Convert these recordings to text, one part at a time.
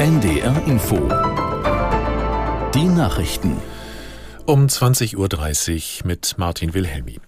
NDR Info. Die Nachrichten. Um 20.30 Uhr mit Martin Wilhelmi.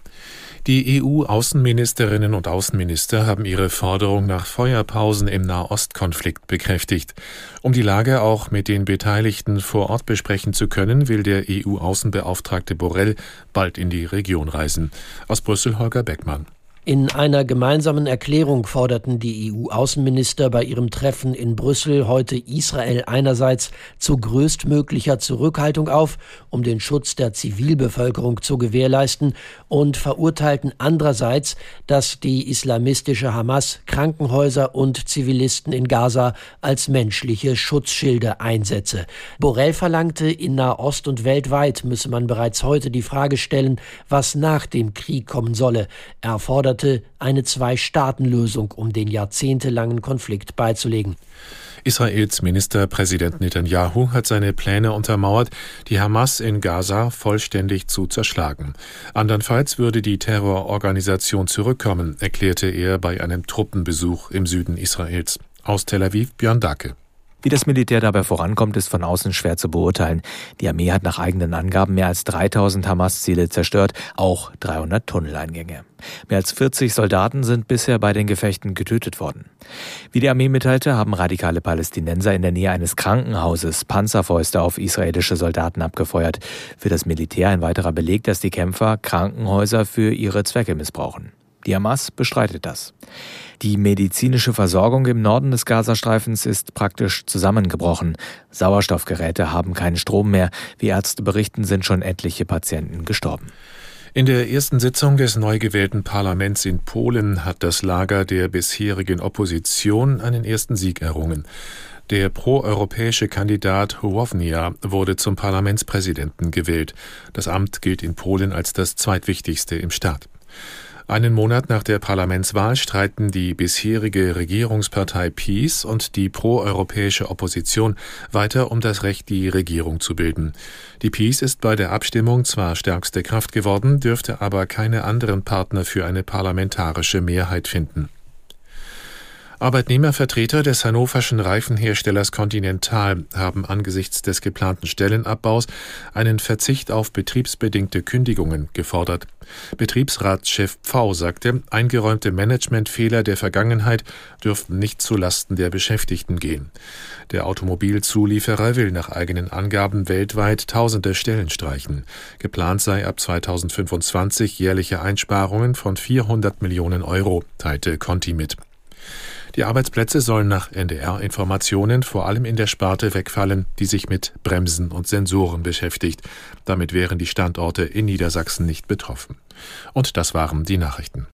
Die EU-Außenministerinnen und Außenminister haben ihre Forderung nach Feuerpausen im Nahostkonflikt bekräftigt. Um die Lage auch mit den Beteiligten vor Ort besprechen zu können, will der EU-Außenbeauftragte Borrell bald in die Region reisen. Aus Brüssel Holger Beckmann. In einer gemeinsamen Erklärung forderten die EU-Außenminister bei ihrem Treffen in Brüssel heute Israel einerseits zu größtmöglicher Zurückhaltung auf, um den Schutz der Zivilbevölkerung zu gewährleisten, und verurteilten andererseits, dass die islamistische Hamas Krankenhäuser und Zivilisten in Gaza als menschliche Schutzschilde einsetze. Borrell verlangte, in Nahost und weltweit müsse man bereits heute die Frage stellen, was nach dem Krieg kommen solle. Er forderte forderte eine Zwei-Staaten-Lösung, um den jahrzehntelangen Konflikt beizulegen. Israels Ministerpräsident Netanyahu hat seine Pläne untermauert, die Hamas in Gaza vollständig zu zerschlagen. Andernfalls würde die Terrororganisation zurückkommen, erklärte er bei einem Truppenbesuch im Süden Israels. Aus Tel Aviv Björn Dacke. Wie das Militär dabei vorankommt, ist von außen schwer zu beurteilen. Die Armee hat nach eigenen Angaben mehr als 3000 Hamas-Ziele zerstört, auch 300 Tunneleingänge. Mehr als 40 Soldaten sind bisher bei den Gefechten getötet worden. Wie die Armee mitteilte, haben radikale Palästinenser in der Nähe eines Krankenhauses Panzerfäuste auf israelische Soldaten abgefeuert. Für das Militär ein weiterer Beleg, dass die Kämpfer Krankenhäuser für ihre Zwecke missbrauchen. Die Hamas bestreitet das. Die medizinische Versorgung im Norden des Gazastreifens ist praktisch zusammengebrochen. Sauerstoffgeräte haben keinen Strom mehr. Wie Ärzte berichten, sind schon etliche Patienten gestorben. In der ersten Sitzung des neu gewählten Parlaments in Polen hat das Lager der bisherigen Opposition einen ersten Sieg errungen. Der proeuropäische Kandidat Hołownia wurde zum Parlamentspräsidenten gewählt. Das Amt gilt in Polen als das zweitwichtigste im Staat. Einen Monat nach der Parlamentswahl streiten die bisherige Regierungspartei PiS und die proeuropäische Opposition weiter um das Recht, die Regierung zu bilden. Die PiS ist bei der Abstimmung zwar stärkste Kraft geworden, dürfte aber keine anderen Partner für eine parlamentarische Mehrheit finden. Arbeitnehmervertreter des hannoverschen Reifenherstellers Continental haben angesichts des geplanten Stellenabbaus einen Verzicht auf betriebsbedingte Kündigungen gefordert. Betriebsratschef Pfau sagte, eingeräumte Managementfehler der Vergangenheit dürften nicht zulasten der Beschäftigten gehen. Der Automobilzulieferer will nach eigenen Angaben weltweit tausende Stellen streichen. Geplant sei ab 2025 jährliche Einsparungen von 400 Millionen Euro, teilte Conti mit. Die Arbeitsplätze sollen nach NDR-Informationen vor allem in der Sparte wegfallen, die sich mit Bremsen und Sensoren beschäftigt. Damit wären die Standorte in Niedersachsen nicht betroffen. Und das waren die Nachrichten.